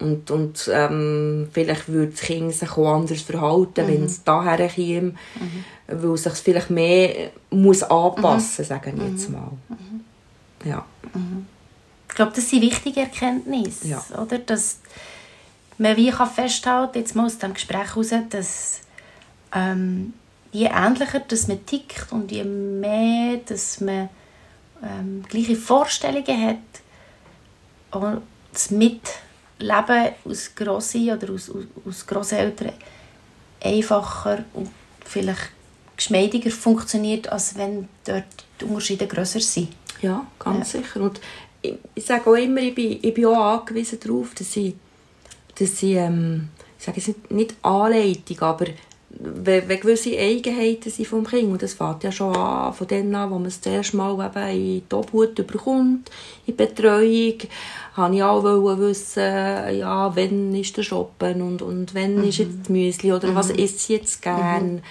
Und, und ähm, vielleicht würde das Kind sich auch anders verhalten, wenn es daher käme, weil es sich vielleicht mehr muss anpassen muss, sagen wir jetzt mal. Ja. Ich glaube, das sind wichtige Erkenntnisse, Ja. oder? Dass man wie kann festhalten, jetzt mal aus diesem Gespräch heraus, dass ähm, je ähnlicher dass man tickt und je mehr dass man ähm, gleiche Vorstellungen hat, und das Mitleben aus Grossi oder aus, aus, aus Grosseltern einfacher und vielleicht geschmeidiger funktioniert, als wenn dort die Unterschiede grösser sind. Ja, ganz ja. sicher. Und ich, sage auch immer, ich bin, ich bin auch angewiesen darauf, dass ich, dass ich, ähm, ich sage jetzt nicht Anleitung, aber wenn, wenn gewisse Eigenheiten sind vom Kind, und das fängt ja schon an, von denen an, wo man es zuerst mal eben in die Obhut bekommt, in die Betreuung, habe ich auch wissen, ja, wann ist der Shoppen und, und wann mhm. ist jetzt das Müsli oder mhm. was isst sie jetzt gern. Mhm.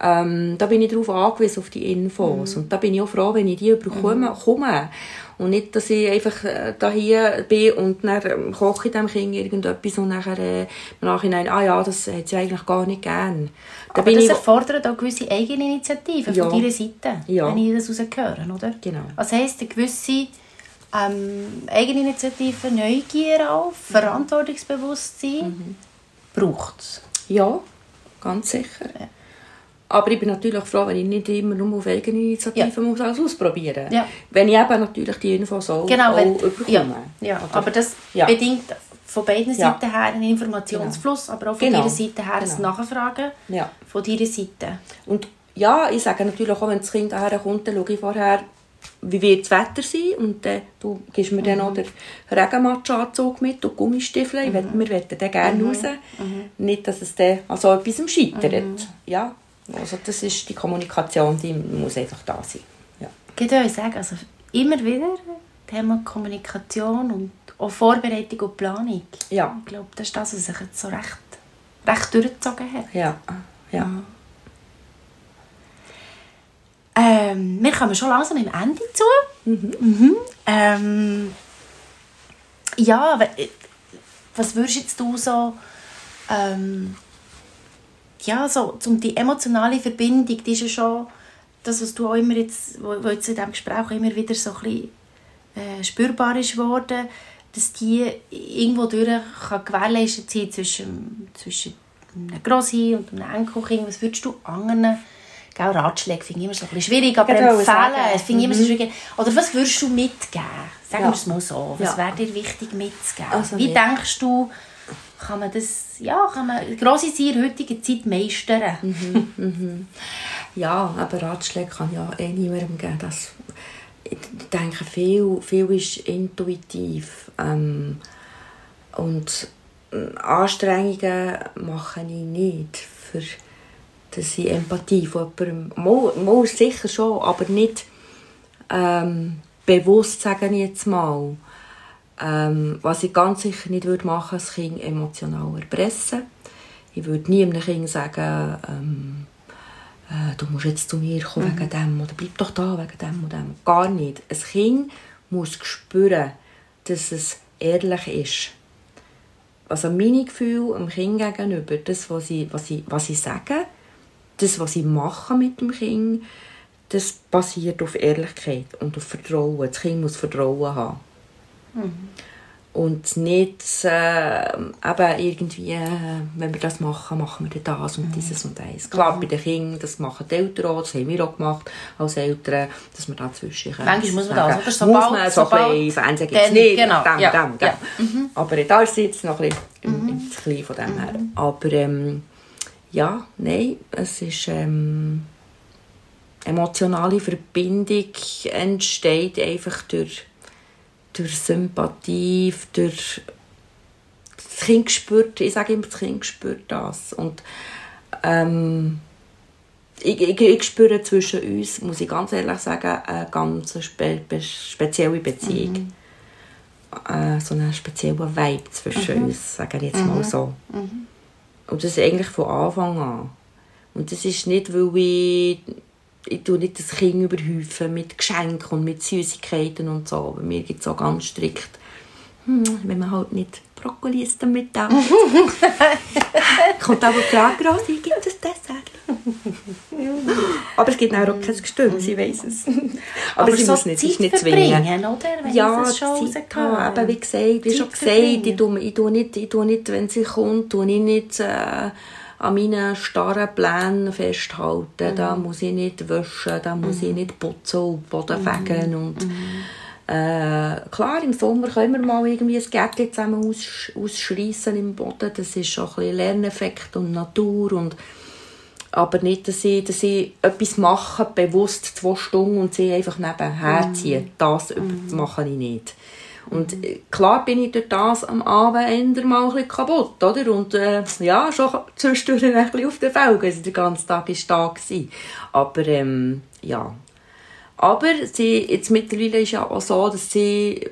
Ähm, da bin ich darauf angewiesen, auf die Infos. Mhm. Und da bin ich auch froh, wenn ich die bekomme. Mhm. Komme. Und nicht, dass ich einfach äh, da hier bin und dann ähm, koche ich dem Kind irgendetwas und nachher äh, im Nachhinein, ah ja, das hat sie eigentlich gar nicht gern. Da Aber das erfordert auch gewisse Eigeninitiativen ja. von deiner Seite, ja. wenn ich das rausgehöre, oder? Genau. Was heisst, eine gewisse ähm, Eigeninitiative, Neugier auf, mhm. Verantwortungsbewusstsein mhm. braucht es? Ja, ganz sicher. Ja. Aber ich bin natürlich froh, wenn ich nicht immer nur auf Eigeninitiative ja. muss alles ausprobieren muss. Ja. Wenn ich eben natürlich die Infos auch, genau, wenn, auch bekomme. Ja, ja. aber das bedingt von beiden Seiten her einen Informationsfluss, genau. aber auch von genau. ihrer Seite her genau. ein Nachfragen ja. von deiner Seite. Und ja, ich sage natürlich auch, wenn das Kind daher kommt, dann schaue ich vorher, wie wird das Wetter sein und äh, du gibst mir mhm. dann auch den Regenmatschanzug mit und Gummistiefel. Mhm. Wir wollen dann gerne mhm. raus. Mhm. Nicht, dass es dann an so etwas scheitert. Mhm. Ja, also das ist die Kommunikation, die muss einfach da sein. Ja. Ich würde sagen, also immer wieder Thema Kommunikation und auch Vorbereitung und Planung. Ja. Ich glaube, das ist das, was sich jetzt so recht, recht durchgezogen hat. Ja. ja. Ähm, wir kommen schon langsam im Ende zu. Mhm. Mhm. Ähm, ja, äh, was würdest jetzt du so ähm, ja, so, um die emotionale Verbindung, die ist ja schon das, was du auch immer jetzt, wo, wo jetzt in diesem Gespräch immer wieder so ein bisschen, äh, spürbar ist worden, dass die irgendwo durch kann gewährleistet sein zwischen, zwischen einem Grossi und einem Enkelkind. Was würdest du anderen Gell, Ratschläge finde ich immer so ein bisschen schwierig, aber genau, empfehlen finde ich immer so mhm. schwierig. Oder was würdest du mitgeben? Sagen ja. wir es mal so. Was ja. wäre dir wichtig mitzugeben? Also Wie denkst du, kann man das, ja, kann man grosse in der heutigen Zeit meistern. Mhm, mhm. Ja, aber Ratschläge kann ja eh niemandem geben. Das, ich denke, viel, viel ist intuitiv. Ähm, und äh, Anstrengungen mache ich nicht, für, dass ich Empathie von jemandem... Mal, mal sicher schon, aber nicht ähm, bewusst, sage ich jetzt mal. Ähm, was ich ganz sicher nicht würde machen würde, das Kind emotional erpressen. Ich würde nie einem Kind sagen, ähm, äh, du musst jetzt zu mir kommen mhm. wegen dem oder bleib doch da wegen dem oder dem. Gar nicht. Ein Kind muss spüren, dass es ehrlich ist. Also meine Gefühle dem Kind gegenüber, das, was ich, was ich, was ich sage, das, was ich mache mit dem Kind, das basiert auf Ehrlichkeit und auf Vertrauen. Das Kind muss Vertrauen haben. Mhm. Und nicht äh, eben irgendwie, äh, wenn wir das machen, machen wir das und mhm. dieses und das. Klar, mhm. bei den Kindern, das machen die Eltern auch, das haben wir auch gemacht als Eltern, dass wir dazwischen Manchmal muss man das, oder? So muss man so ein bisschen, Fernsehen gibt es nicht, genau. dem, ja. dem, dem. Ja. Mhm. Aber da ist es jetzt noch ein bisschen mhm. im von dem her. Mhm. Aber ähm, ja, nein, es ist... Ähm, emotionale Verbindung entsteht einfach durch durch Sympathie, durch das Kind spürt, ich sage immer, das Kind spürt das. Und ähm, ich, ich, ich, spüre zwischen uns, muss ich ganz ehrlich sagen, eine ganz spe spezielle Beziehung. Mhm. Äh, so einen speziellen Vibe zwischen mhm. uns, sage ich jetzt mhm. mal so. Mhm. Und das ist eigentlich von Anfang an. Und das ist nicht, weil ich ich tue nicht das Kind überhäufen mit Geschenken und mit Süßigkeiten und so. Aber mir gibt es auch ganz strikt, hm, wenn man halt nicht Brokkoli isst damit auch. Kommt aber die Frage raus, wie gibt es Dessert? aber es gibt auch kein Gestüm, sie weiß es. Aber, aber sie so muss nicht, ist nicht zwingen. oder? Wenn ja, es schon Zeit haben. Eben, wie gesagt, wie schon gesagt, ich tue, ich, tue nicht, ich tue nicht, wenn sie kommt, tue ich nicht... Äh, an meinen starren Plänen festhalten. Mhm. Da muss ich nicht waschen, da muss mhm. ich nicht putzen und Boden mhm. fegen. Und, mhm. äh, klar, im Sommer können wir mal irgendwie ein Gärtchen zusammen aus, ausschreissen im Boden. Das ist schon ein bisschen Lerneffekt und Natur. Und, Aber nicht, dass ich, dass ich etwas mache, bewusst zwei Stunden und sie einfach nebenher Mhm. ziehe. Das mache ich nicht. Und äh, klar bin ich durch das am Abend mal ein kaputt, oder? Und äh, ja, schon zwischendurch ein bisschen auf den Felgen, also der ganze Tag war da. Gewesen. Aber ähm, ja. Aber sie, jetzt mittlerweile ist ja auch so, dass sie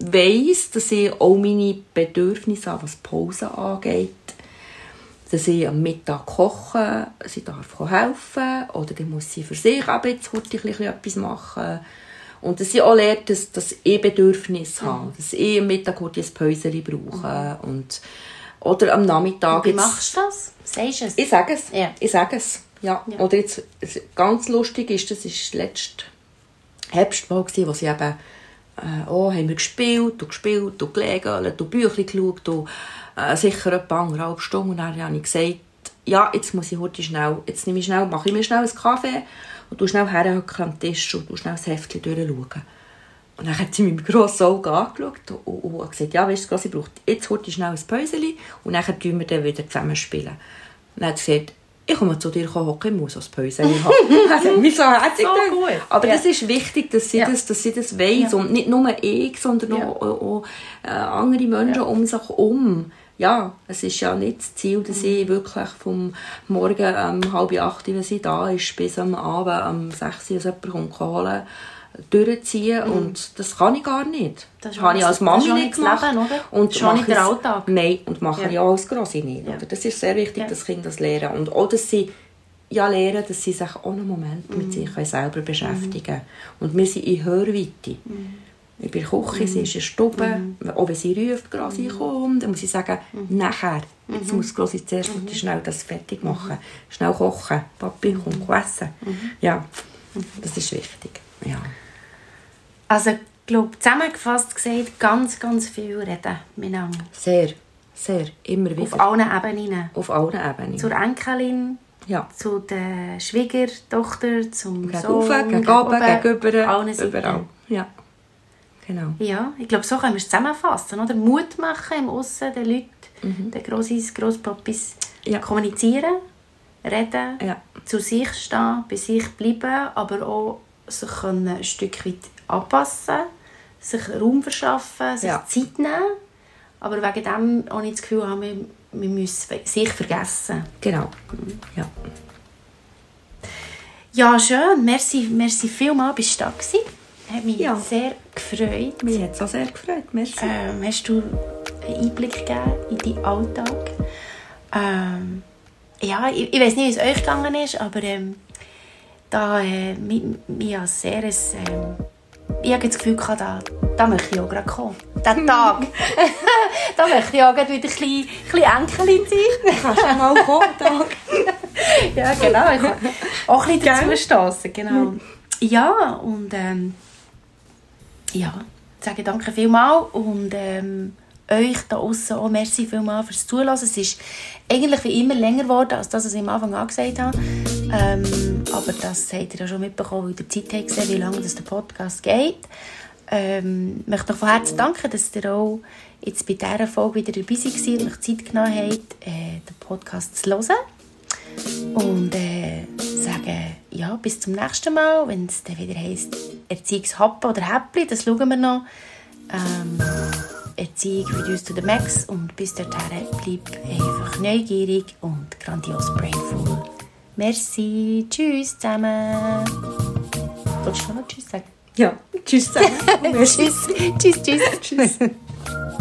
weiss, dass ich auch meine Bedürfnisse was Pause angeht. Dass ich am Mittag koche, sie darf helfen oder dann muss sie für sich aber jetzt heute etwas machen. Und dass sie auch lernt, dass, dass ich Bedürfnisse habe, dass ich am Mittag ein Päuschen brauche. Und, oder am Nachmittag Wie jetzt- machst du das? Sagst du es? ich sage es. Ja. Ich sage es. Ja. Ja. Oder jetzt, ganz lustig ist, das ist letzte Herbst mal wo sie eben, äh, oh, haben wir gespielt, du gespielt, du gelegen, du Büchlein geschaut, du, äh, sicher etwa anderthalb Stunden. Und dann habe ich gesagt, ja, jetzt muss ich heute schnell, jetzt nehme ich schnell, mache ich mir schnell einen Kaffee und du schnell herhocken am Tisch und du schnell das Heftchen durchschauen. Und dann hat sie mich mit grossen Augen angeschaut und, und, und gesagt, ja, weißt du, sie braucht jetzt heute schnell ein Päuschen und dann tun wir dann wieder zusammen spielen. Und dann hat sie gesagt, ich komme zu dir hocken, ich muss ein Päuschen haben. Das hat mich so herzig So gut. Aber Ja. das ist wichtig, dass sie, Ja. das, dass sie das weiss. Ja. Und nicht nur ich, sondern auch, auch, auch äh, andere Menschen um sich herum. Ja, es ist ja nicht das Ziel, dass Mhm. ich wirklich vom Morgen um halb acht, wenn sie da ist, bis am Abend um sechs, wenn jemand kommt holen durchziehen und das kann ich gar nicht. Mhm. Das habe ich als Mami nicht gemacht. Leben, oder? Und auch nicht der Alltag. Nein, und mache Ja. ich auch als Grosse nicht. Ja. Oder? Das ist sehr wichtig, Ja. dass Kinder das lernen. Und auch, dass sie ja lernen, dass sie sich auch einen Moment Mhm. mit sich selber beschäftigen können. Und wir sind in Hörweite. Mhm. Ich bin Küche, sie ist in der Stube. Auch wenn sie ruft, Grossi, Mhm. komm, dann muss ich sagen, nachher. Jetzt muss Grossi zuerst Mhm. schnell das fertig machen. Schnell kochen. Papi, komm, essen. Mhm. Ja, das ist wichtig. Ja. Also, ich glaube, zusammengefasst gesagt, ganz, ganz viel reden miteinander. Sehr, sehr. Immer wieder. Auf allen Ebenen. Auf allen Ebenen. Zur Enkelin, ja. zu der Schwiegertochter, zum Gegen Sohn, oben, gegen oben, gegenüber, überall. Ja, genau. Ja, ich glaube, so können wir es zusammenfassen. Oder? Mut machen im Aussen den Leuten, den Grossis, Grosspapis, Mhm. Ja. kommunizieren, reden, Ja. zu sich stehen, bei sich bleiben, aber auch sich können ein Stück weit anpassen, sich Raum verschaffen, sich Ja. Zeit nehmen, aber wegen dem auch nicht das Gefühl haben, wir, wir müssen sich vergessen. Genau. Ja. Ja, schön. Merci, merci vielmals, bist du da gewesen. Hat mich Ja. sehr gefreut. Mich hat es auch sehr gefreut. Merci. Ähm, hast du einen Einblick gegeben in deinen Alltag? Ähm, ja, ich, ich weiß nicht, wie es euch gegangen ist, aber ähm, da äh, sehr ein, ähm, ich habe das Gefühl gehabt, da, da möchte ich auch gerade kommen. Diesen Tag. da möchte ich auch gerade wieder ein bisschen, ein bisschen Enkelin sein. Kannst du mal kommen, Tag? ja, genau. Ich kann auch ein bisschen Gell? dazu stossen, genau. Ja, und ähm, ja, ich sage danke vielmals und ähm, euch da außen auch merci vielmals fürs Zuhören. Es ist eigentlich wie immer länger geworden, als das, was ich am Anfang angesagt habe. Ähm, aber das habt ihr ja schon mitbekommen, weil ihr Zeit habt gesehen, wie lange das der Podcast geht. Ähm, ich möchte noch von Herzen danken, dass ihr auch jetzt bei dieser Folge wieder dabei seid und euch Zeit genommen habt, äh, den Podcast zu hören. Und äh, sagen, ja, bis zum nächsten Mal, wenn es dann wieder heisst Erziehungshappen oder Häppli, das schauen wir noch. Ähm, Erziehung uns to the max und bis dorthin bleib einfach neugierig und grandios brainful. Merci, tschüss zusammen. Wolltest du noch Tschüss sagen? Ja. Tschüss zusammen. tschüss, tschüss, tschüss. Tschüss.